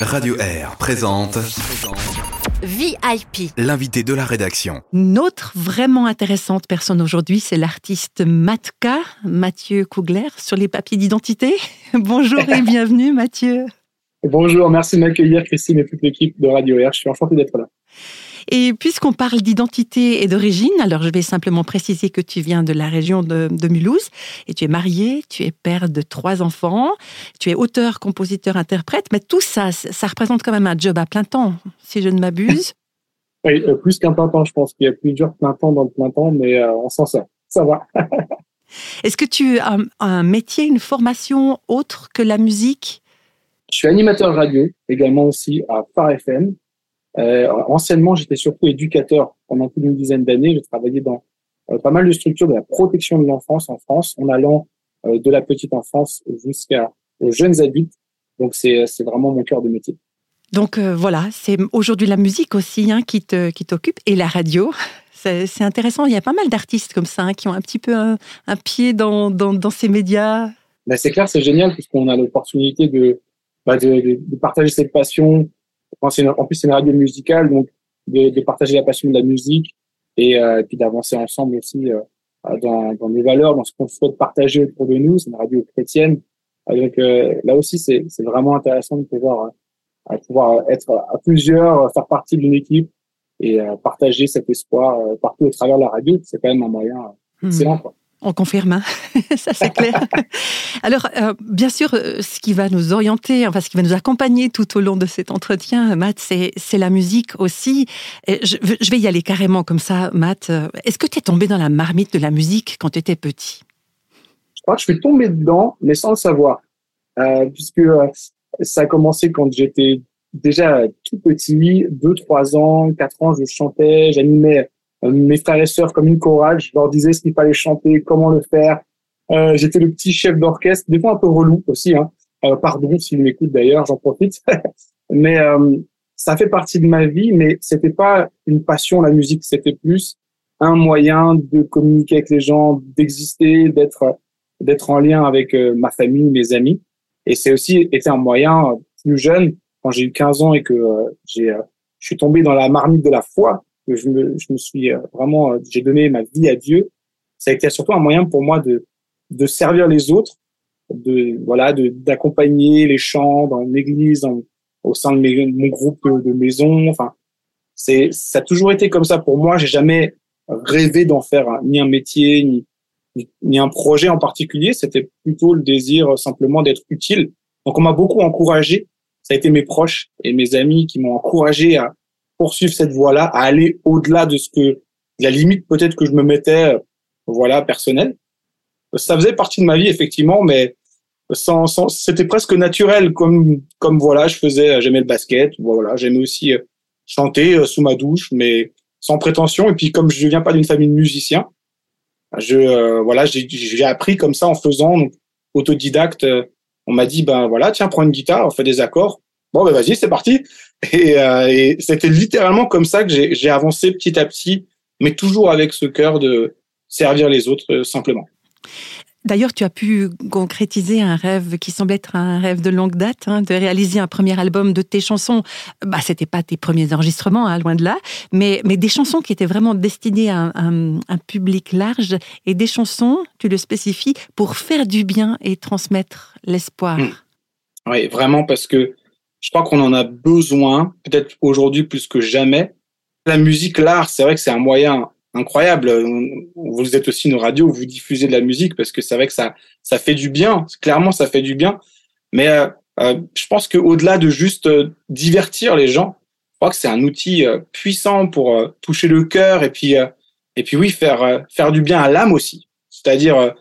Radio Air présente VIP. l'invité de la rédaction. Une autre vraiment intéressante personne aujourd'hui, c'est l'artiste Matka, Mathieu Kougler, sur les papiers d'identité. Bonjour et bienvenue Mathieu. Bonjour, merci de m'accueillir Christine et toute l'équipe de Radio Air. Je suis enchanté d'être là. Et puisqu'on parle d'identité et d'origine, alors je vais simplement préciser que tu viens de la région de, de, Mulhouse et tu es marié, tu es père de trois enfants, tu es auteur, compositeur, interprète, mais tout ça, ça représente quand même un job à plein temps, si je ne m'abuse. oui, euh, plus qu'un plein temps, je pense qu'il y a plusieurs plein temps dans le plein temps, mais euh, on s'en sort, ça va. Est-ce que tu as un, un métier, une formation autre que la musique? Je suis animateur radio, également aussi à Phare FM. Euh, anciennement, j'étais surtout éducateur pendant plus d'une dizaine d'années. J'ai travaillé dans euh, pas mal de structures de la protection de l'enfance en France, en allant euh, de la petite enfance jusqu'à aux jeunes adultes. Donc c'est vraiment mon cœur de métier. Donc euh, voilà, c'est aujourd'hui la musique aussi hein, qui te qui t'occupe et la radio. C'est intéressant. Il y a pas mal d'artistes comme ça hein, qui ont un petit peu un, un pied dans, dans, dans ces médias. Ben c'est clair, c'est génial puisqu'on a l'opportunité de, bah de, de, de partager cette passion Enfin, une, en plus, c'est une radio musicale, donc de, de, partager la passion de la musique et, euh, puis d'avancer ensemble aussi euh, dans, dans les valeurs, dans ce qu'on souhaite partager autour de nous. C'est une radio chrétienne. Donc euh, là aussi, c'est vraiment intéressant de pouvoir, euh, pouvoir être à plusieurs, faire partie d'une équipe et euh, partager cet espoir euh, partout au travers de la radio. C'est quand même un moyen excellent. Quoi. On confirme, hein ça c'est clair. Alors, euh, bien sûr, euh, ce qui va nous orienter, enfin, ce qui va nous accompagner tout au long de cet entretien, Matt, c'est la musique aussi. Je, je, vais y aller carrément comme ça, Matt. Est-ce que tu es tombé dans la marmite de la musique quand tu étais petit? Je crois que je suis tombé dedans, mais sans le savoir, euh, puisque euh, ça a commencé quand j'étais déjà tout petit, 2, 3 ans, 4 ans, je chantais, j'animais mes frères et sœurs comme une chorale. Je leur disais ce qu'il fallait chanter, comment le faire. Euh, J'étais le petit chef d'orchestre, des fois un peu relou aussi. Hein. Euh, pardon s'ils m'écoutent d'ailleurs, j'en profite. mais euh, ça fait partie de ma vie, mais c'était pas une passion la musique, c'était plus un moyen de communiquer avec les gens, d'exister, d'être d'être en lien avec euh, ma famille, mes amis. Et c'est aussi été un moyen euh, plus jeune, quand j'ai eu 15 ans et que euh, j'ai je suis tombé dans la marmite de la foi, que je me, je me suis vraiment, j'ai donné ma vie à Dieu. Ça a été surtout un moyen pour moi de, de servir les autres, de voilà, de d'accompagner les chants dans l'église, au sein de, mon groupe de, maison. Enfin, c'est ça a toujours été comme ça pour moi. J'ai jamais rêvé d'en faire ni un métier ni, ni, ni un projet en particulier. C'était plutôt le désir simplement d'être utile. Donc on m'a beaucoup encouragé. Ça a été mes proches et mes amis qui m'ont encouragé à poursuivre cette voie-là, à aller au-delà de ce que la limite peut-être que je me mettais, voilà, personnelle. Ça faisait partie de ma vie effectivement, mais sans, c'était presque naturel, comme comme voilà, je faisais, j'aimais le basket, voilà, j'aimais aussi chanter sous ma douche, mais sans prétention. Et puis comme je viens pas d'une famille de musiciens, je euh, voilà, j'ai appris comme ça en faisant, autodidacte. on m'a dit ben voilà, tiens, prends une guitare, on fait des accords. Bon ben vas-y, c'est parti. Et, euh, et c'était littéralement comme ça que j'ai avancé petit à petit, mais toujours avec ce cœur de servir les autres euh, simplement. D'ailleurs, tu as pu concrétiser un rêve qui semble être un rêve de longue date, hein, de réaliser un premier album de tes chansons. Bah, c'était pas tes premiers enregistrements, hein, loin de là, mais, mais des chansons qui étaient vraiment destinées à un, un, un, public large et des chansons, tu le spécifies, pour faire du bien et transmettre l'espoir. Mmh. Oui, vraiment, parce que je crois qu'on en a besoin, peut-être aujourd'hui plus que jamais. La musique, l'art, c'est vrai que c'est un moyen incroyable. Vous êtes aussi une radio, vous diffusez de la musique parce que c'est vrai que ça, ça fait du bien. Clairement, ça fait du bien. Mais euh, euh, je pense qu'au-delà de juste euh, divertir les gens, je crois que c'est un outil euh, puissant pour toucher le cœur et puis et puis oui faire faire du bien à l'âme aussi. C'est-à-dire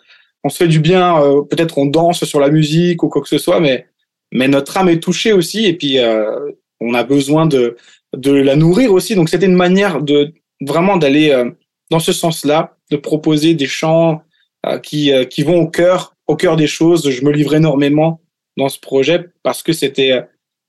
on se fait du bien, peut-être on danse sur la musique ou quoi que ce soit, mais mais notre âme est touchée aussi et puis on a besoin de de la nourrir aussi. Donc c'était une manière de vraiment d'aller euh, dans ce sens-là, de proposer des chants euh, qui, euh, qui vont au cœur, au cœur des choses. Je me livre énormément dans ce projet parce que c'était,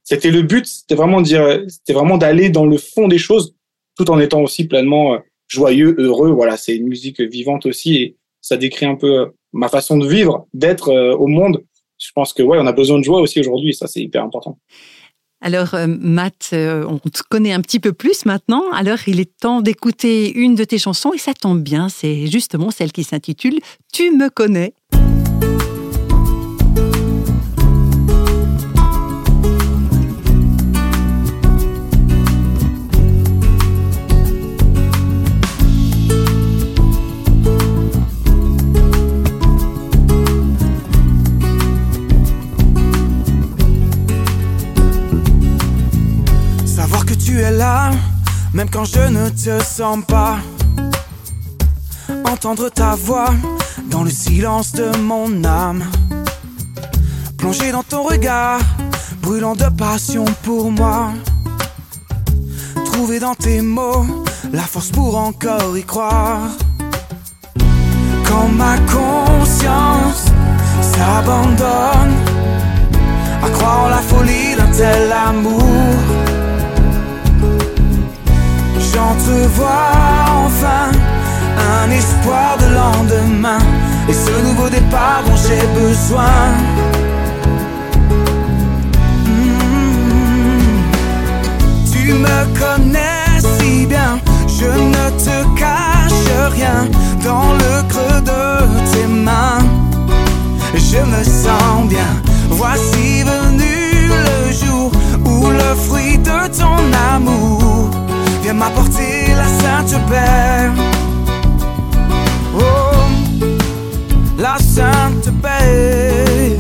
c'était le but, c'était vraiment dire, c'était vraiment d'aller dans le fond des choses, tout en étant aussi pleinement joyeux, heureux. Voilà, c'est une musique vivante aussi et ça décrit un peu ma façon de vivre, d'être au monde. Je pense que ouais, on a besoin de joie aussi aujourd'hui, ça c'est hyper important. Alors, euh, Matt, euh, on te connaît un petit peu plus maintenant. Alors, il est temps d'écouter une de tes chansons et ça tombe bien. C'est justement celle qui s'intitule Tu me connais. Même quand je ne te sens pas. Entendre ta voix dans le silence de mon âme. Plonger dans ton regard, brûlant de passion pour moi. Trouver dans tes mots la force pour encore y croire. Quand ma conscience s'abandonne à croire en la folie d'un tel amour j'entrevois enfin un espoir de lendemain et ce nouveau départ dont j'ai besoin. Hmm. Tu me connais si bien, je ne te cache rien dans le creux de tes mains. Je me sens bien, voici venu le jour où le fruit de ton amour Viens m'apporter la Sainte Père. Oh, la Sainte Paix.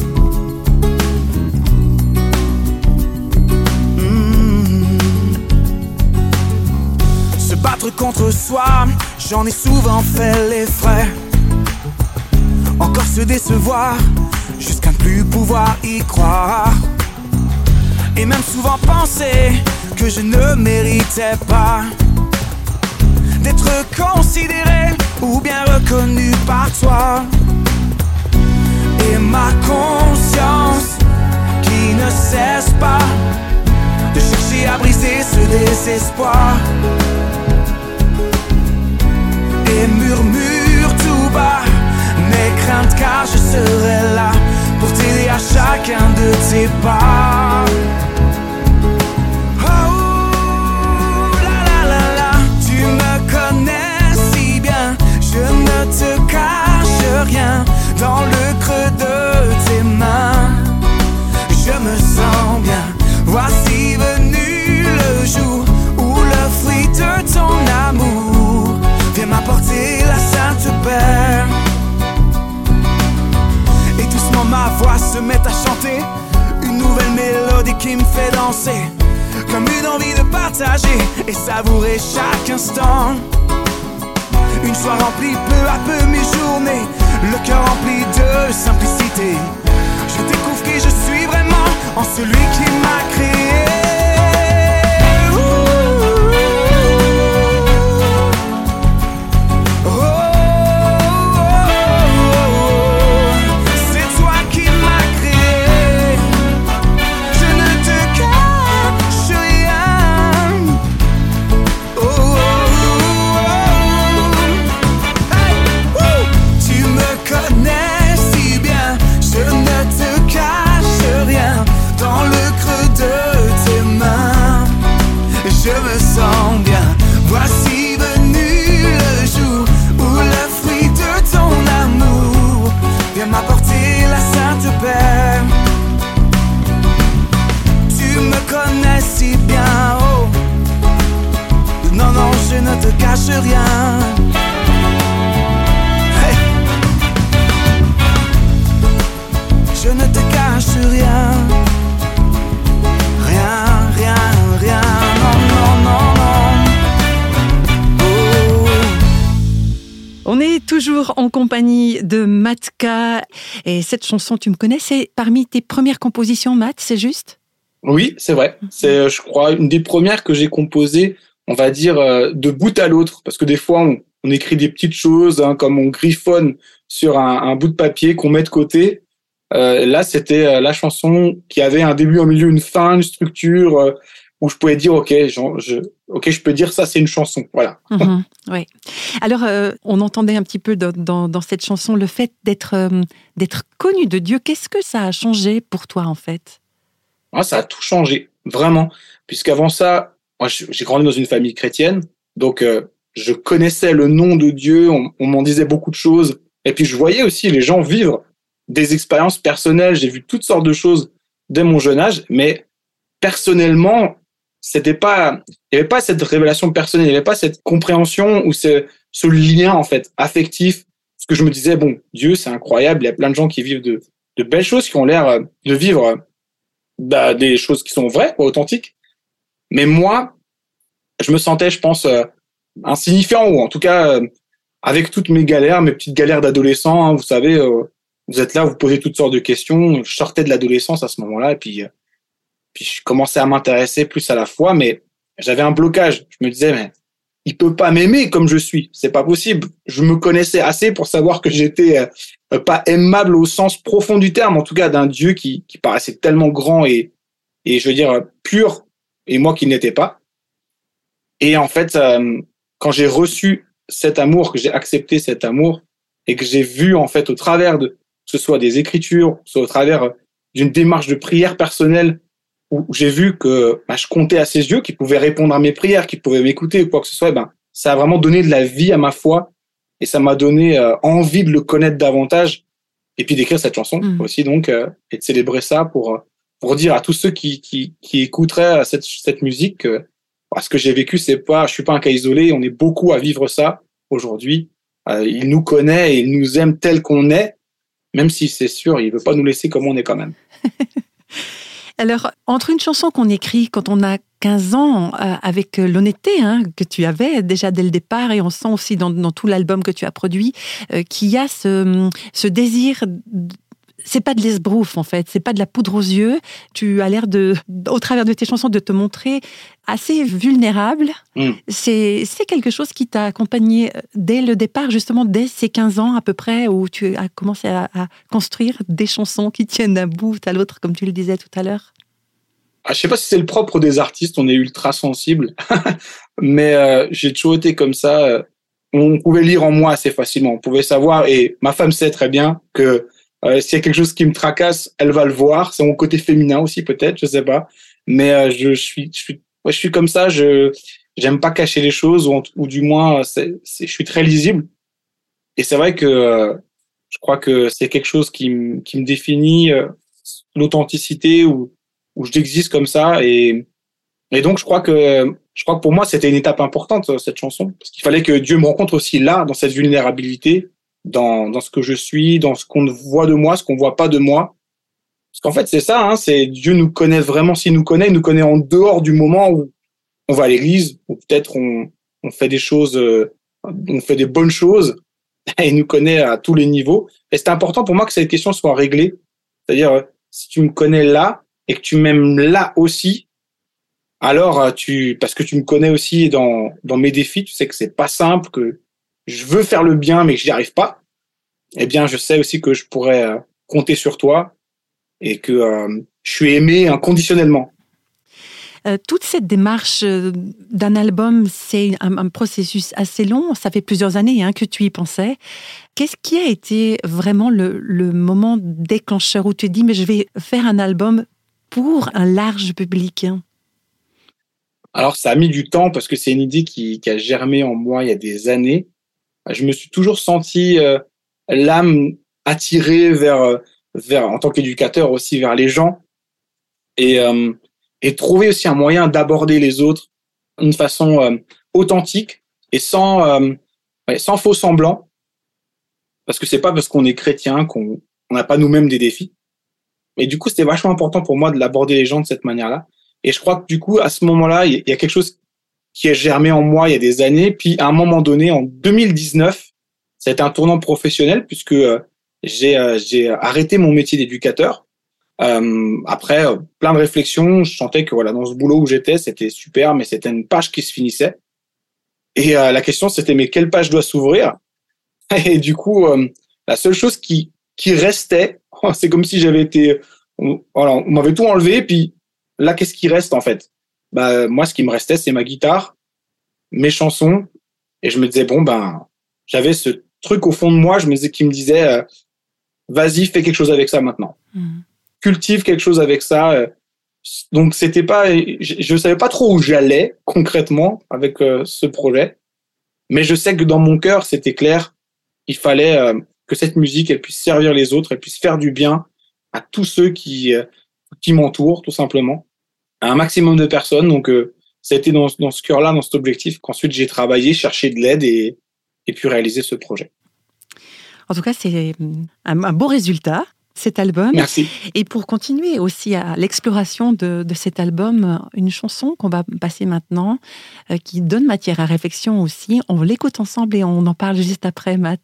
Hmm. Se battre contre soi, j'en ai souvent fait les frais. Encore se décevoir, jusqu'à ne plus pouvoir y croire. Et même souvent penser que je ne méritais pas d'être considéré ou bien reconnu par toi. Et ma conscience qui ne cesse pas de chercher à briser ce désespoir. Et murmure tout bas mes craintes car je serai là pour t'aider à chacun de tes pas. Te cache rien dans le creux de tes mains. Je me sens bien, voici venu le jour où le fruit de ton amour vient m'apporter la Sainte Père. Et doucement ma voix se met à chanter mélodie qui me fait danser. Comme une envie de partager et savourer chaque instant. Une fois remplie peu à peu mes journées, le cœur rempli de simplicité. Je découvre qui je suis vraiment en celui qui m'a créé. En compagnie de Matka. Et cette chanson, tu me connais, c'est parmi tes premières compositions, Matt, c'est juste? Oui, c'est vrai. C'est, euh, je crois, une des premières que j'ai composées, on va dire, euh, de bout à l'autre. Parce que des fois, on, écrit des petites choses, hein, comme on griffonne sur un, bout de papier qu'on met de côté. Euh, là, c'était la chanson qui avait un début, un milieu, une fin, une structure où je pouvais dire ok, je, ok, je peux dire ça, c'est une chanson, voilà. Mhm, oui. Alors, euh, on entendait un petit peu dans, dans, cette chanson le fait d'être euh, d'être connu de Dieu. Qu'est-ce que ça a changé pour toi en fait? Ah, Ça a tout changé. vraiment. Puisqu'avant ça, moi, j'ai grandi dans une famille chrétienne, donc euh, je connaissais le nom de Dieu, on, on m'en disait beaucoup de choses, et puis je voyais aussi les gens vivre des expériences personnelles. J'ai vu toutes sortes de choses dès mon jeune âge, mais personnellement, c'était pas, il n'y avait pas cette révélation personnelle, il n'y avait pas cette compréhension ou ce, ce lien en fait affectif. Parce que je me disais bon, Dieu c'est incroyable, il y a plein de gens qui vivent de, de belles choses, qui ont l'air euh, de vivre bah, des choses qui sont vraies, authentiques. Mais moi, je me sentais, je pense, euh, insignifiant ou en tout cas euh, avec toutes mes galères, mes petites galères d'adolescent. Hein, vous savez, vous êtes là, vous posez toutes sortes de questions. Je sortais de l'adolescence à ce moment-là et puis puis je commençais à m'intéresser plus à la foi, mais j'avais un blocage. Je me disais, mais il peut pas m'aimer comme je suis. C'est pas possible. Je me connaissais assez pour savoir que j'étais euh, pas aimable au sens profond du terme, en tout cas d'un Dieu qui, qui paraissait tellement grand et, et je veux dire pur, et moi qui n'étais pas. Et en fait, euh, quand j'ai reçu cet amour, que j'ai accepté cet amour, et que j'ai vu en fait au travers de, que ce soit des écritures, soit au travers d'une démarche de prière personnelle, où j'ai vu que bah, je comptais à ses yeux, qu'il pouvait répondre à mes prières, qu'il pouvait m'écouter ou quoi que ce soit, ben, ça a vraiment donné de la vie à ma foi et ça m'a donné euh, envie de le connaître davantage et puis d'écrire cette chanson mmh. aussi donc euh, et de célébrer ça pour pour dire à tous ceux qui qui, écouteraient cette cette musique que bah, ce que j'ai vécu c'est pas je suis pas un cas isolé on est beaucoup à vivre ça aujourd'hui. Euh, il nous connaît et il nous aime tel qu'on est même si c'est sûr il veut pas nous laisser comme on est quand même. Alors, entre une chanson qu'on écrit quand on a 15 ans, euh, avec euh, l'honnêteté hein, que tu avais déjà dès le départ, et on sent aussi dans, tout l'album que tu as produit, euh, qu'il y a ce, ce désir c'est pas de l'esbrouf en fait, c'est pas de la poudre aux yeux. Tu as l'air de, au travers de tes chansons, de te montrer assez vulnérable. Mm. C'est quelque chose qui t'a accompagné euh, dès le départ, justement dès ces 15 ans à peu près, où tu as commencé à, construire des chansons qui tiennent d'un bout à l'autre, comme tu le disais tout à l'heure? Ah, je sais pas si c'est le propre des artistes, on est ultra sensible, mais euh, j'ai toujours été comme ça. Euh, on pouvait lire en moi assez facilement, on pouvait savoir, et ma femme sait très bien que euh, S'il y a quelque chose qui me tracasse, elle va le voir. C'est mon côté féminin aussi, peut-être, je sais pas. Mais euh, je, suis, je suis, je suis comme ça. Je j'aime pas cacher les choses, ou, du moins, c'est, je suis très lisible. Et c'est vrai que euh, je crois que c'est quelque chose qui, me qui me définit euh, l'authenticité où, où j'existe comme ça. Et, et donc, je crois que je crois que pour moi, c'était une étape importante cette chanson, parce qu'il fallait que Dieu me rencontre aussi là, dans cette vulnérabilité, dans, dans ce que je suis, dans ce qu'on voit de moi, ce qu'on voit pas de moi. Parce qu'en fait, c'est ça, hein, c'est Dieu nous connaît vraiment, s'il nous connaît, il nous connaît en dehors du moment où on va à l'église, ou peut-être on, on fait des choses, euh, on fait des bonnes choses, il nous connaît à tous les niveaux. Et c'est important pour moi que cette question soit réglée. C'est-à-dire, euh, si tu me connais là, et que tu m'aimes là aussi, alors euh, tu, parce que tu me connais aussi dans, dans mes défis, tu sais que c'est pas simple, que je veux faire le bien mais que j'y arrive pas, eh bien, je sais aussi que je pourrais euh, compter sur toi et que euh, je suis aimé inconditionnellement. Euh, toute cette démarche d'un album, c'est un, processus assez long. Ça fait plusieurs années hein, que tu y pensais. Qu'est-ce qui a été vraiment le, le, moment déclencheur où tu te dis mais je vais faire un album pour un large public Alors ça a mis du temps parce que c'est une idée qui, qui, a germé en moi il y a des années je me suis toujours senti euh, l'âme attirée vers, euh, vers, en tant qu'éducateur aussi, vers les gens et, euh, et trouver aussi un moyen d'aborder les autres d'une façon authentique et sans, sans faux semblant. Parce que c'est pas parce qu'on est chrétien qu'on n'a pas nous-mêmes des défis. Et du coup, c'était vachement important pour moi de l'aborder les gens de cette manière-là. Et je crois que du coup, à ce moment-là, il y a quelque chose qui a germé en moi il y a des années. Puis à un moment donné, en 2019, ça un tournant professionnel puisque euh, j'ai euh, j'ai arrêté mon métier d'éducateur. Euh, après plein de réflexions, je sentais que voilà dans ce boulot où j'étais, c'était super, mais c'était une page qui se finissait. Et la question c'était mais quelle page doit s'ouvrir? Et du coup, la seule chose qui qui restait, c'est comme si j'avais été, voilà, on m'avait tout enlevé, puis là qu'est-ce qui reste en fait? Bah, moi, ce qui me restait, c'est ma guitare, mes chansons. Et je me disais, bon, ben, j'avais ce truc au fond de moi, je me disais, qui me disait, euh, vas-y, fais quelque chose avec ça maintenant. Mmh. Cultive quelque chose avec ça. Euh, donc c'était pas, je, ne savais pas trop où j'allais concrètement avec euh, ce projet, mais je sais que dans mon cœur c'était clair, il fallait que cette musique elle puisse servir les autres, elle puisse faire du bien à tous ceux qui qui m'entourent tout simplement, à un maximum de personnes. Donc c'était dans, dans ce cœur-là, dans cet objectif qu'ensuite j'ai travaillé, cherché de l'aide et et puis réaliser ce projet. En tout cas, c'est un beau résultat cet album. Merci. Et pour continuer aussi à l'exploration de, cet album, une chanson qu'on va passer maintenant, euh, qui donne matière à réflexion aussi. On l'écoute ensemble et on en parle juste après, Matt.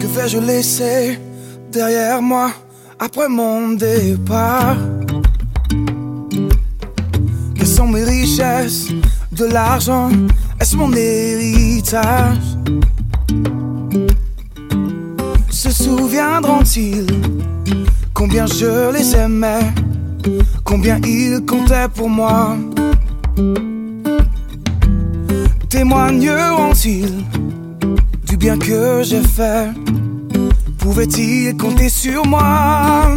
Que vais-je laisser derrière moi après mon départ? Sont mes richesses De l'argent Est-ce mon héritage? Se souviendront-ils Combien je les aimais, combien ils comptaient pour moi? Témoigneront-ils du bien que j'ai fait? Pouvaient-ils compter sur moi?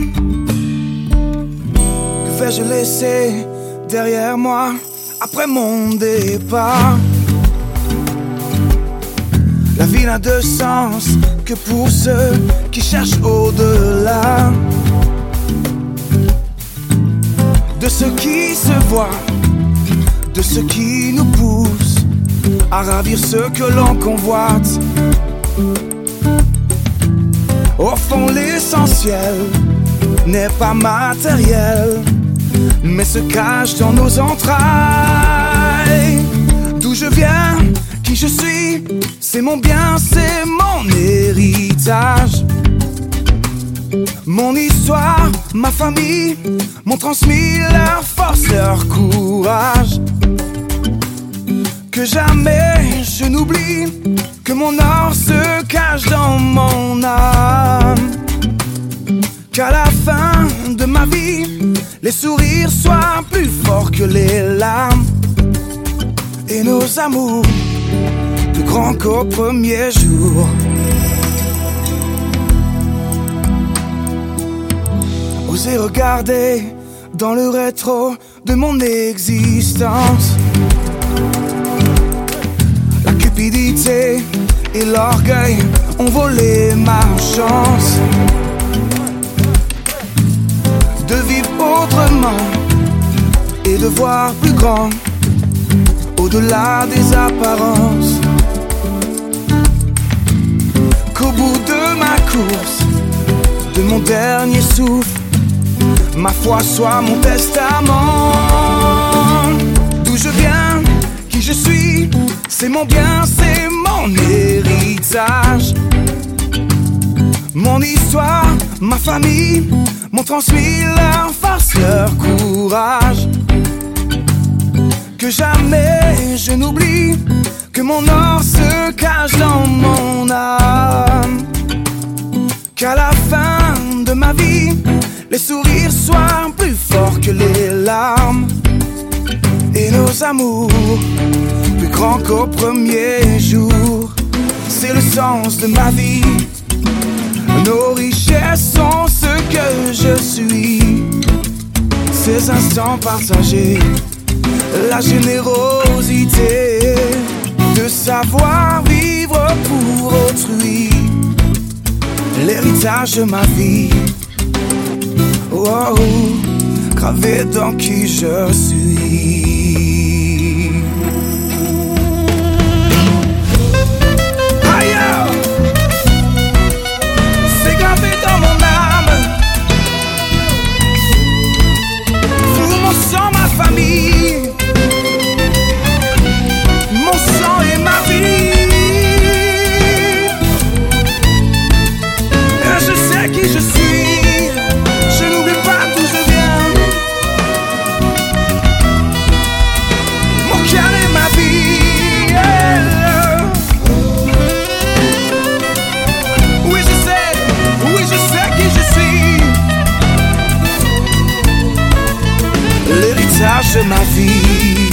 Que vais-je laisser derrière moi après mon départ. La vie n'a de sens que pour ceux qui cherchent au-delà. De ce qui se voit, de ce qui nous pousse à ravir ce que l'on convoite. Au fond, l'essentiel n'est pas matériel, mais se cache dans nos entrailles. D'où je viens, qui je suis, c'est mon bien, c'est mon héritage. Mon histoire, ma famille m'ont transmis leur force, leur courage. Que jamais je n'oublie que mon or se cache dans mon les sourires soient plus forts que les larmes. Et nos amours plus grands qu'au premier jour. Oser regarder dans le rétro de mon existence. La cupidité et l'orgueil ont volé ma chance de vivre et de voir plus grand au-delà des apparences. Qu'au bout de ma course, de mon dernier souffle, ma foi soit mon testament. D'où je viens, qui je suis, c'est mon bien, c'est mon héritage. Mon histoire, ma famille m'ont transmis force, leur courage. Que jamais je n'oublie que mon or se cache dans mon âme. Qu'à la fin de ma vie, les sourires soient plus forts que les larmes. Et nos amours plus grands qu'au premier jour. C'est le sens de ma vie. Nos richesses sont ce que je suis. Ces instants partagés, la générosité de savoir vivre pour autrui. L'héritage de ma vie oh, gravé dans qui je suis. Famille. Ma vie.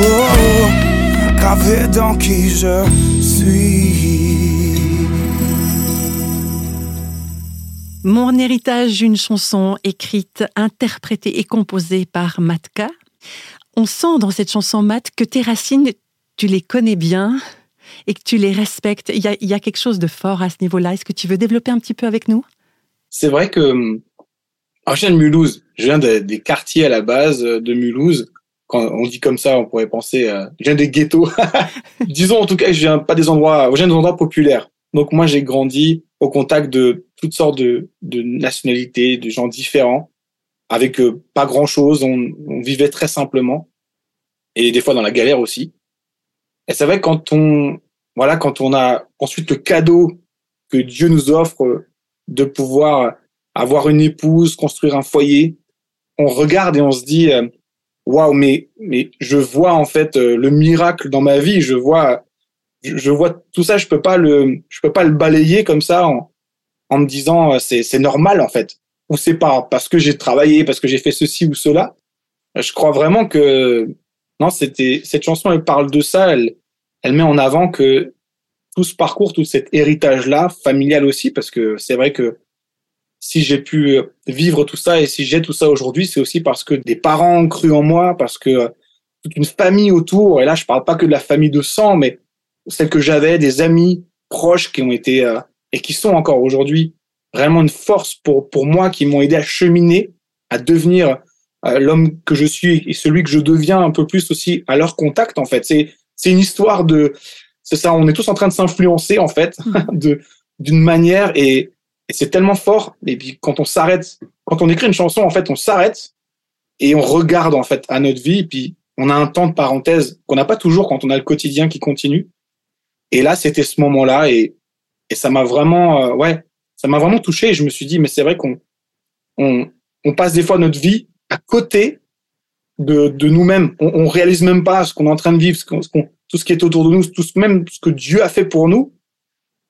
Oh, gravé dans qui je suis. Mon héritage, une chanson écrite, interprétée et composée par Matka. On sent dans cette chanson, Mat, que tes racines, tu les connais bien et que tu les respectes. Il y a, quelque chose de fort à ce niveau-là. Est-ce que tu veux développer un petit peu avec nous? C'est vrai que je viens de Mulhouse. Je viens des quartiers à la base de Mulhouse. Quand on dit comme ça, on pourrait penser. je viens des ghettos. Disons en tout cas, je viens pas des endroits. Je viens des endroits populaires. Donc moi, j'ai grandi au contact de toutes sortes de, nationalités, de gens différents, avec euh, pas grand-chose. On, on, vivait très simplement et des fois dans la galère aussi. Et c'est vrai quand on voilà quand on a ensuite le cadeau que Dieu nous offre de pouvoir avoir une épouse, construire un foyer, on regarde et on se dit euh, waouh mais mais je vois en fait euh, le miracle dans ma vie, je vois je, vois tout ça, je peux pas le, je peux pas le balayer comme ça en, en me disant euh, c'est, c'est normal en fait. Ou c'est pas parce que j'ai travaillé, parce que j'ai fait ceci ou cela. Je crois vraiment que non, c'était cette chanson, elle parle de ça, elle, elle met en avant que tout ce parcours, tout cet héritage-là, familial aussi, parce que c'est vrai que si j'ai pu vivre tout ça et si j'ai tout ça aujourd'hui, c'est aussi parce que des parents ont cru en moi, parce que toute une famille autour, et là je parle pas que de la famille de sang, mais celle que j'avais, des amis proches qui ont été euh, et qui sont encore aujourd'hui vraiment une force pour pour moi, qui m'ont aidé à cheminer, à devenir euh, l'homme que je suis et celui que je deviens un peu plus aussi à leur contact. En fait, c'est c'est une histoire de c'est ça. On est tous en train de s'influencer en fait mmh. de d'une manière et, et c'est tellement fort. Et puis quand on s'arrête, quand on écrit une chanson, en fait, on s'arrête et on regarde en fait à notre vie. Et puis on a un temps de parenthèse qu'on n'a pas toujours quand on a le quotidien qui continue. Et là, c'était ce moment-là et, et ça m'a vraiment, euh, ouais, ça m'a vraiment touché. Et je me suis dit, mais c'est vrai qu'on on, on, passe des fois notre vie à côté de, de nous-mêmes. On, on réalise même pas ce qu'on est en train de vivre, ce qu'on, tout ce qui est autour de nous, tout ce, même ce que Dieu a fait pour nous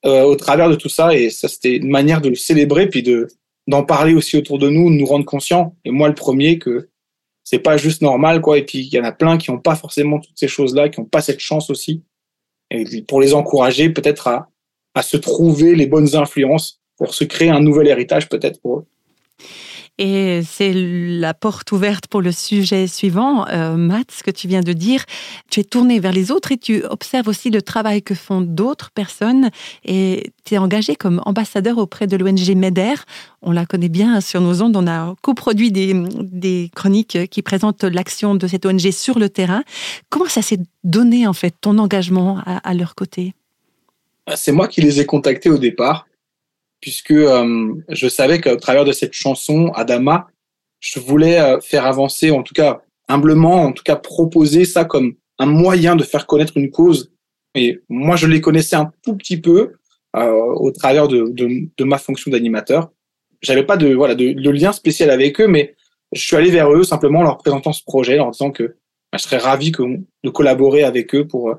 euh, au travers de tout ça. Et ça, c'était une manière de le célébrer, puis de d'en parler aussi autour de nous, de nous rendre conscients. Et moi, le premier, que c'est pas juste normal, quoi. Et puis il y en a plein qui n'ont pas forcément toutes ces choses-là, qui n'ont pas cette chance aussi pour les encourager peut-être à, à se trouver les bonnes influences pour se créer un nouvel héritage peut-être pour eux. Et c'est la porte ouverte pour le sujet suivant, euh, Matt, ce que tu viens de dire. Tu es tourné vers les autres et tu observes aussi le travail que font d'autres personnes et tu es engagé comme ambassadeur auprès de l'ONG MEDER. On la connaît bien sur nos ondes. On a coproduit des, chroniques qui présentent l'action de cette ONG sur le terrain. Comment ça s'est donné, en fait, ton engagement à, à leur côté? C'est moi qui les ai contactés au départ puisque euh, je savais qu'à travers de cette chanson, Adama, je voulais euh, faire avancer, en tout cas humblement, en tout cas proposer ça comme un moyen de faire connaître une cause. Et moi, je les connaissais un tout petit peu euh, au travers de, ma fonction d'animateur. J'avais pas de voilà de, lien spécial avec eux, mais je suis allé vers eux simplement en leur présentant ce projet, leur disant que bah, je serais ravi de collaborer avec eux pour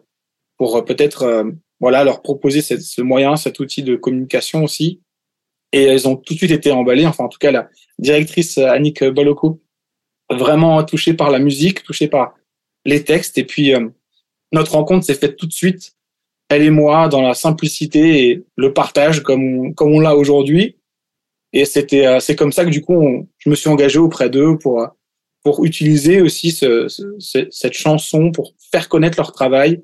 pour peut-être voilà leur proposer ce moyen, cet outil de communication aussi, et elles ont tout de suite été emballées. Enfin, en tout cas, la directrice euh, Annick Baloko, vraiment touchée par la musique, touchée par les textes. Et puis, euh, notre rencontre s'est faite tout de suite, elle et moi, dans la simplicité et le partage comme comme on l'a aujourd'hui. Et c'était, euh, c'est comme ça que du coup, je me suis engagé auprès d'eux pour pour utiliser aussi ce, cette chanson pour faire connaître leur travail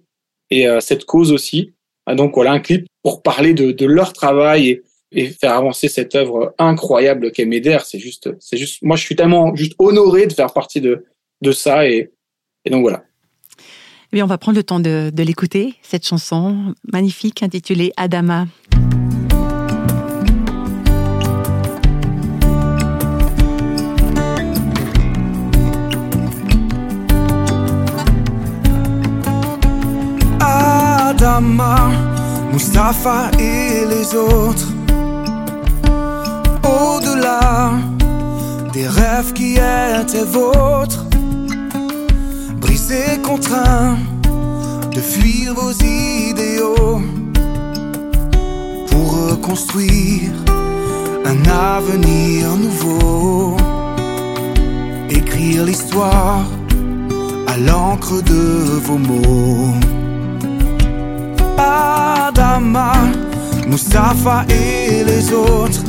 et cette cause aussi. Donc voilà un clip pour parler de, de leur travail et et faire avancer cette œuvre incroyable qu'est Méder. C'est juste, c'est juste, moi, je suis tellement juste honoré de faire partie de, de ça. Et, et donc voilà. Eh bien, on va prendre le temps de, de l'écouter, cette chanson magnifique intitulée Adama. Adama, Mustapha et les autres au-delà des rêves qui étaient vôtres, brisés, contraints de fuir vos idéaux. Pour reconstruire un avenir nouveau, écrire l'histoire à l'encre de vos mots. Adama, Mustapha et les autres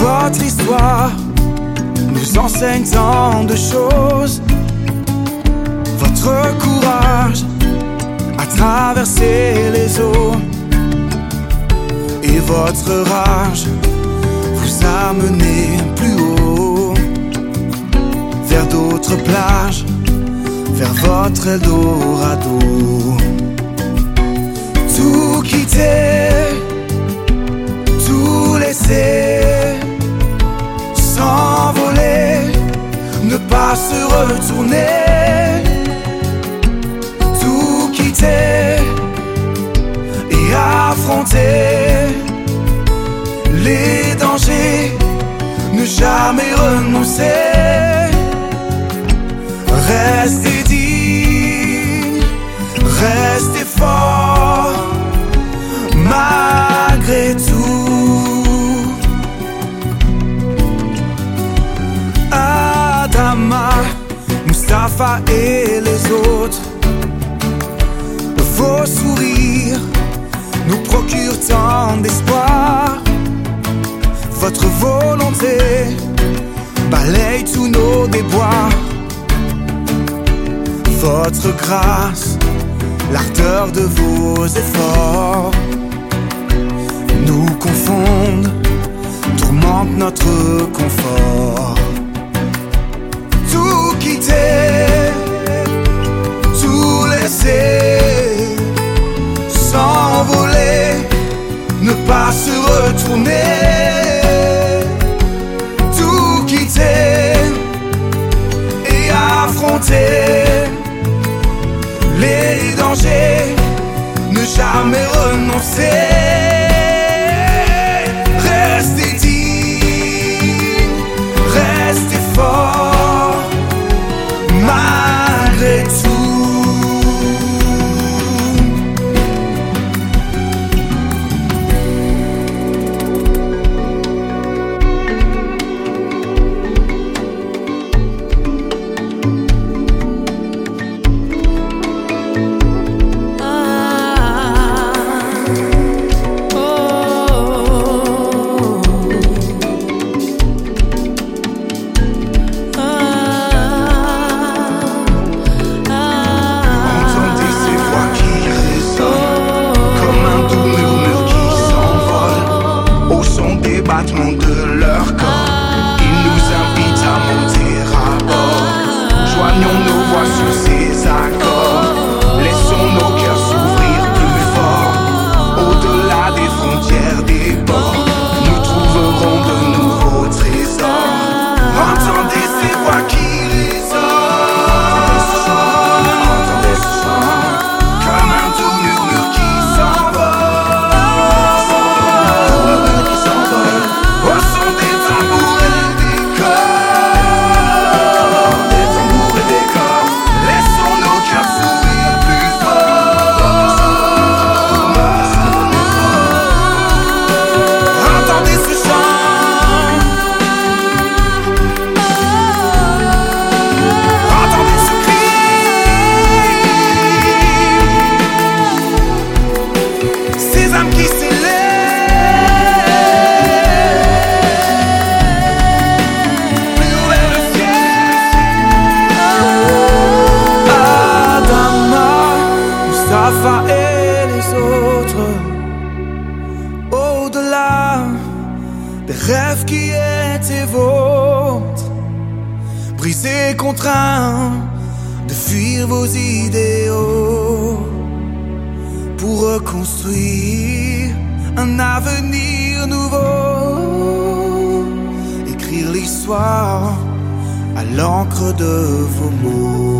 Votre histoire nous enseigne tant de choses. Votre courage à traverser les eaux et votre rage vous a mené plus haut vers d'autres plages, vers votre Eldorado. Tout quitter, tout laisser, s'envoler, ne pas se retourner. Tout quitter et affronter les dangers, ne jamais renoncer. Restez digne, restez fort, malgré tout. Adama, Mustapha et les autres, vos sourires nous procurent tant d'espoir. Votre volonté balaye tous nos déboires. Votre grâce, l'ardeur de vos efforts nous confondent, tourmente notre confort. Jamais renoncer. Restez battements de leur corps. Ils nous invitent à monter à bord. Joignons nos voix sur Brisés, contraints de fuir vos idéaux pour reconstruire un avenir nouveau. Écrire l'histoire à l'encre de vos mots.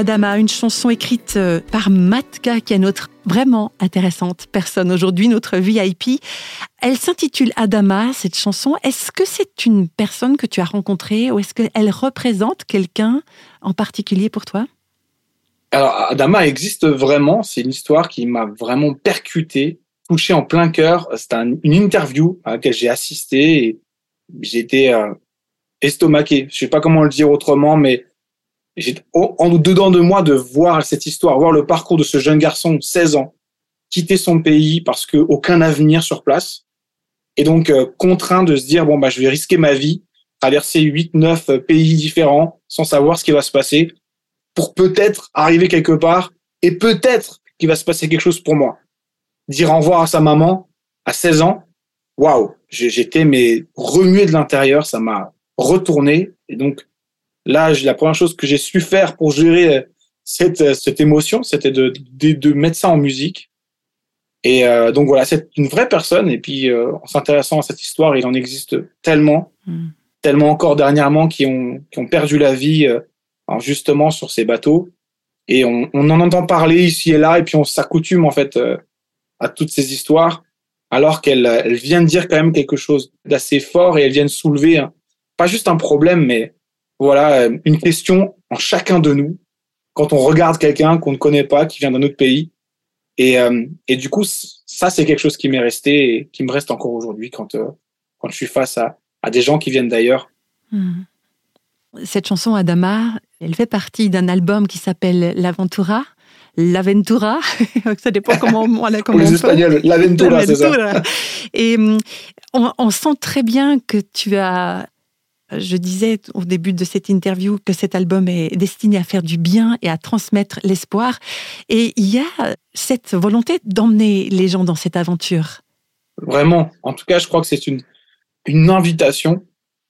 Adama, une chanson écrite euh, par Matka, qui est notre vraiment intéressante personne aujourd'hui, notre VIP. Elle s'intitule Adama, cette chanson. Est-ce que c'est une personne que tu as rencontrée ou est-ce qu'elle représente quelqu'un en particulier pour toi? Alors, Adama existe vraiment. C'est une histoire qui m'a vraiment percuté, touché en plein cœur. C'était une interview à laquelle j'ai assisté et j'ai été euh, estomaqué. Je sais pas comment le dire autrement, mais j'ai en dedans de moi de voir cette histoire, voir le parcours de ce jeune garçon, 16 ans, quitter son pays parce que aucun avenir sur place, et donc euh, contraint de se dire bon bah je vais risquer ma vie, traverser 8 9 pays différents sans savoir ce qui va se passer pour peut-être arriver quelque part et peut-être qu'il va se passer quelque chose pour moi. Dire au revoir à sa maman à 16 ans, waouh, j'étais mais remué de l'intérieur, ça m'a retourné et donc Là, la première chose que j'ai su faire pour gérer euh, cette, euh, cette émotion, c'était de, de, de, mettre ça en musique. Et euh, donc voilà, c'est une vraie personne. Et puis, en s'intéressant à cette histoire, il en existe tellement, hmm. tellement encore dernièrement qui ont, qui ont perdu la vie justement sur ces bateaux. Et on, on, en entend parler ici et là, et puis on s'accoutume en fait à toutes ces histoires, alors qu'elles elles viennent dire quand même quelque chose d'assez fort et elles viennent soulever pas juste un problème, mais voilà, euh, une question en chacun de nous quand on regarde quelqu'un qu'on ne connaît pas, qui vient d'un autre pays. Et, euh, et du coup, ça, c'est quelque chose qui m'est resté et qui me reste encore aujourd'hui quand, euh, quand je suis face à, à des gens qui viennent d'ailleurs. Hmm. Cette chanson, Adama, elle fait partie d'un album qui s'appelle L'Aventura. L'Aventura, ça dépend comment on la Pour les Espagnols, l'Aventura, c'est ça. Et hmm, on, on, sent très bien que tu as je disais au début de cette interview que cet album est destiné à faire du bien et à transmettre l'espoir. Et il y a cette volonté d'emmener les gens dans cette aventure. Vraiment. En tout cas, je crois que c'est une, invitation,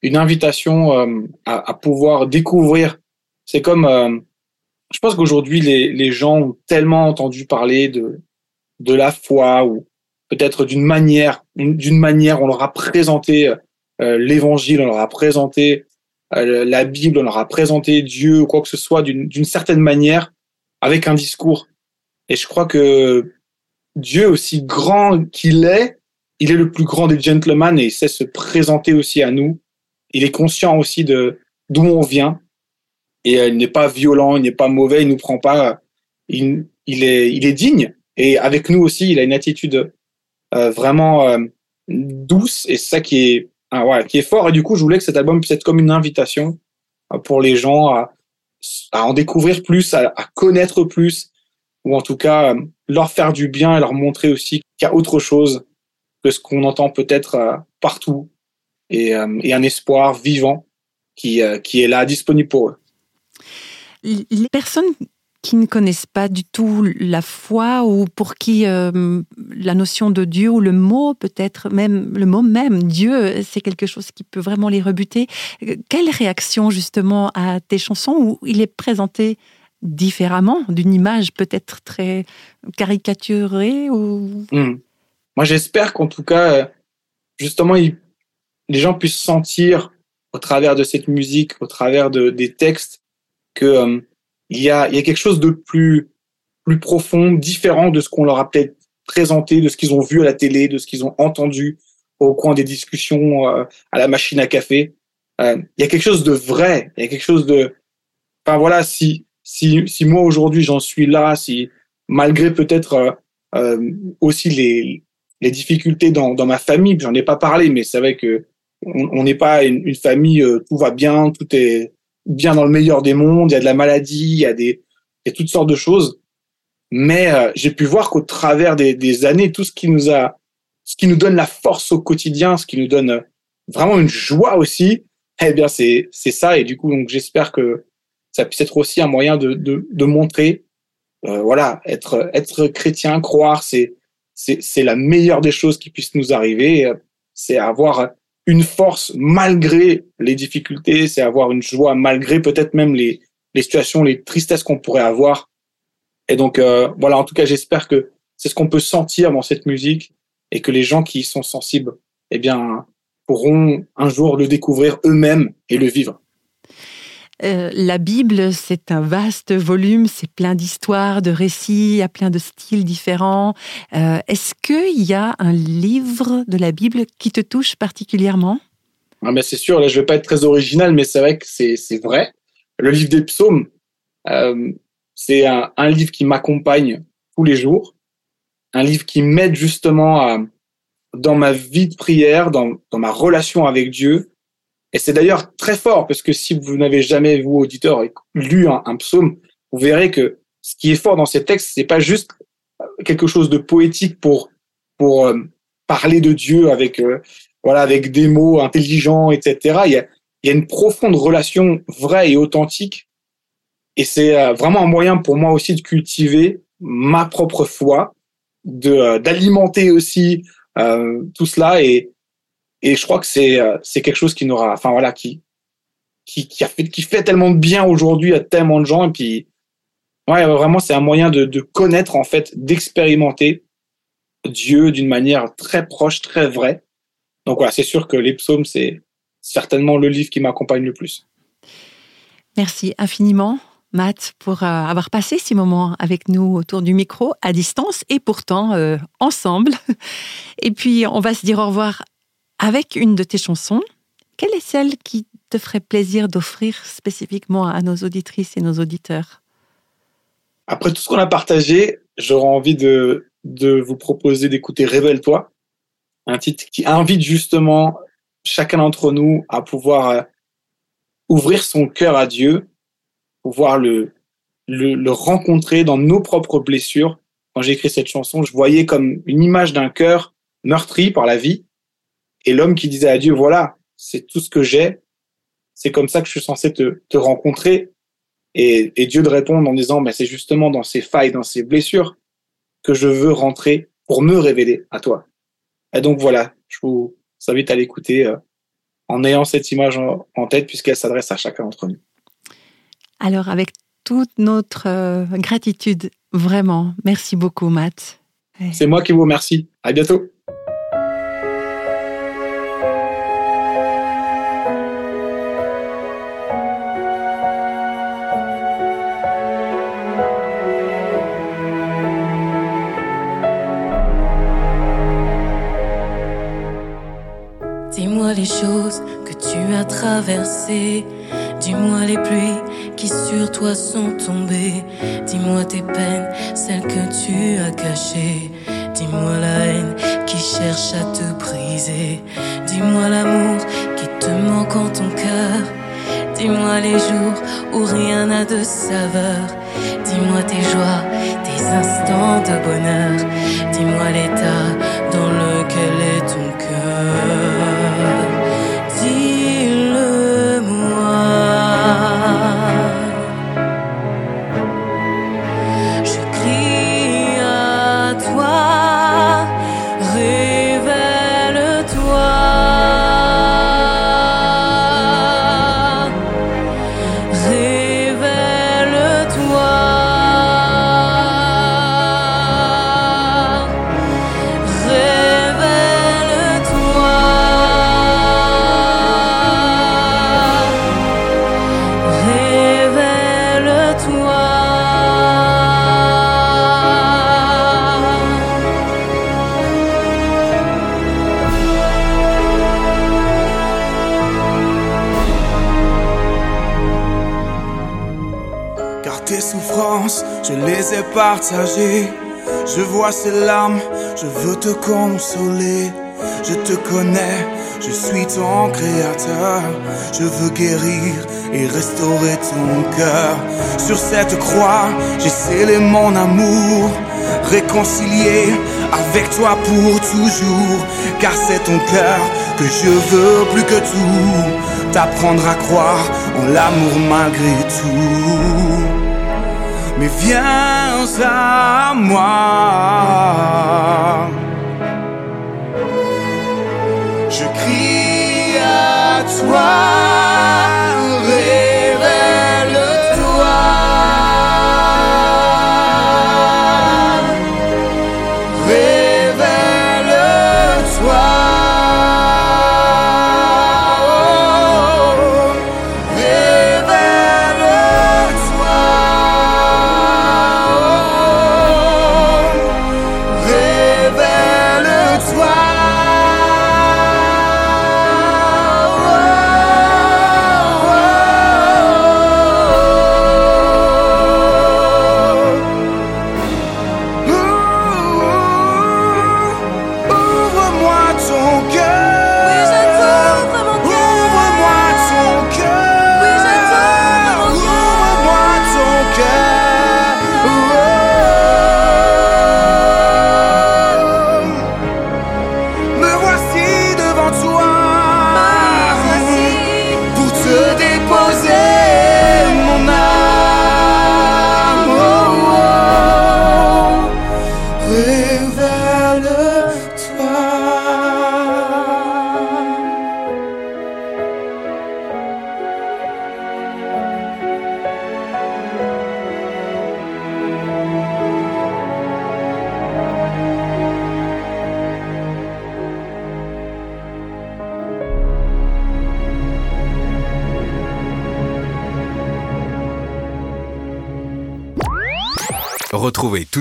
une invitation euh, à, pouvoir découvrir. C'est comme, euh, je pense qu'aujourd'hui, les, les gens ont tellement entendu parler de, de la foi ou peut-être d'une manière, d'une manière, on leur a présenté euh, l'évangile, on leur a présenté euh, la Bible, on leur a présenté Dieu ou quoi que ce soit d'une certaine manière avec un discours. Et je crois que Dieu, aussi grand qu'il est, il est le plus grand des gentlemen et il sait se présenter aussi à nous. Il est conscient aussi de d'où on vient et euh, il n'est pas violent, il n'est pas mauvais, il nous prend pas. Il, il est il est digne et avec nous aussi, il a une attitude vraiment douce et ça qui est ah ouais, qui est fort. Et du coup, je voulais que cet album puisse être comme une invitation euh, pour les gens à, à en découvrir plus, à, connaître plus, ou en tout cas euh, leur faire du bien et leur montrer aussi qu'il y a autre chose que ce qu'on entend peut-être euh, partout et, et, un espoir vivant qui, qui est là disponible pour eux. Les personnes qui ne connaissent pas du tout la foi ou pour qui euh, la notion de Dieu ou le mot peut-être même le mot même Dieu c'est quelque chose qui peut vraiment les rebuter. Quelle réaction justement à tes chansons où il est présenté différemment d'une image peut-être très caricaturée ou? Hmm. Moi j'espère qu'en tout cas euh, justement les gens puissent sentir au travers de cette musique, au travers de, des textes que euh, il y a, il y a quelque chose de plus, plus profond, différent de ce qu'on leur a peut-être présenté, de ce qu'ils ont vu à la télé, de ce qu'ils ont entendu au coin des discussions euh, à la machine à café. Euh, il y a quelque chose de vrai, il y a quelque chose de... Enfin voilà, si, si, si moi aujourd'hui j'en suis là, si malgré peut-être euh, euh aussi les, les difficultés dans, dans ma famille, j'en ai pas parlé, mais c'est vrai que on n'est pas une, une famille, tout va bien, tout est bien dans le meilleur des mondes, il y a de la maladie, il y a des il y a toutes sortes de choses. Mais euh, j'ai pu voir qu'au travers des, des, années, tout ce qui nous a, ce qui nous donne la force au quotidien, ce qui nous donne euh, vraiment une joie aussi, eh bien c'est c'est ça. Et du coup, donc j'espère que ça puisse être aussi un moyen de de, de montrer, euh, voilà, être être chrétien, croire, c'est c'est c'est la meilleure des choses qui puissent nous arriver. C'est avoir une force malgré les difficultés, c'est avoir une joie malgré peut-être même les, les situations, les tristesses qu'on pourrait avoir. Et donc euh, voilà, en tout cas, j'espère que c'est ce qu'on peut sentir dans cette musique et que les gens qui y sont sensibles, eh bien, pourront un jour le découvrir eux-mêmes et le vivre. Euh, la Bible, c'est un vaste volume, c'est plein d'histoires, de récits, il y a plein de styles différents. Euh, est-ce qu'il y a un livre de la Bible qui te touche particulièrement? Ah mais C'est sûr, là je ne vais pas être très original, mais c'est vrai que c'est vrai. Le livre des psaumes, euh, c'est un, livre qui m'accompagne tous les jours, un livre qui m'aide justement dans ma vie de prière, dans ma relation avec Dieu. Et c'est d'ailleurs très fort parce que si vous n'avez jamais, vous auditeur, lu un, psaume, vous verrez que ce qui est fort dans ces textes, c'est pas juste quelque chose de poétique pour pour euh, parler de Dieu avec euh, voilà avec des mots intelligents, etc. Il y a, il y a une profonde relation vraie et authentique. Et c'est euh, vraiment un moyen pour moi aussi de cultiver ma propre foi, de d'alimenter aussi euh, tout cela et et je crois que c'est euh, c'est quelque chose qui n'aura enfin voilà qui qui qui fait tellement de bien aujourd'hui à tellement de gens. Et puis ouais vraiment c'est un moyen de de connaître en fait d'expérimenter Dieu d'une manière très proche très vraie. Donc voilà c'est sûr que les psaumes c'est certainement le livre qui m'accompagne le plus. Merci infiniment Matt, pour euh, avoir passé ces moments avec nous autour du micro, à distance et pourtant euh, ensemble. Et puis, on va se dire au revoir avec une de tes chansons. Quelle est celle qui te ferait plaisir d'offrir spécifiquement à nos auditrices et nos auditeurs? Après tout ce qu'on a partagé, j'aurais envie de, vous proposer d'écouter Révèle-toi, un titre qui invite justement chacun d'entre nous à pouvoir euh, ouvrir son cœur à Dieu pouvoir le, le, le rencontrer dans nos propres blessures. Quand j'ai écrit cette chanson, je voyais comme une image d'un cœur meurtri par la vie et l'homme qui disait à Dieu, voilà, c'est tout ce que j'ai, c'est comme ça que je suis censé te, te rencontrer. Et, et, Dieu de répondre en disant, mais c'est justement dans ces failles, dans ces blessures que je veux rentrer pour me révéler à toi. Et donc voilà, je vous invite à l'écouter euh, en ayant cette image en, en tête puisqu'elle s'adresse à chacun d'entre nous. Alors, avec toute notre euh, gratitude, vraiment, merci beaucoup, Matt. C'est moi qui vous remercie. À bientôt. Dis-moi les pluies qui sur toi sont tombées. Dis-moi tes peines, celles que tu as cachées. Dis-moi la haine qui cherche à te briser. Dis-moi l'amour qui te manque en ton cœur. Dis-moi les jours où rien n'a de saveur. Dis-moi tes joies, tes instants de bonheur. Dis-moi l'état Je vois ces larmes, je veux te consoler. Je te connais, je suis ton créateur. Je veux guérir et restaurer ton cœur. Sur cette croix, j'ai scellé mon amour, réconcilié avec toi pour toujours. Car c'est ton cœur que je veux plus que tout. T'apprendre à croire en l'amour malgré tout mais viens à moi. Je crie à toi.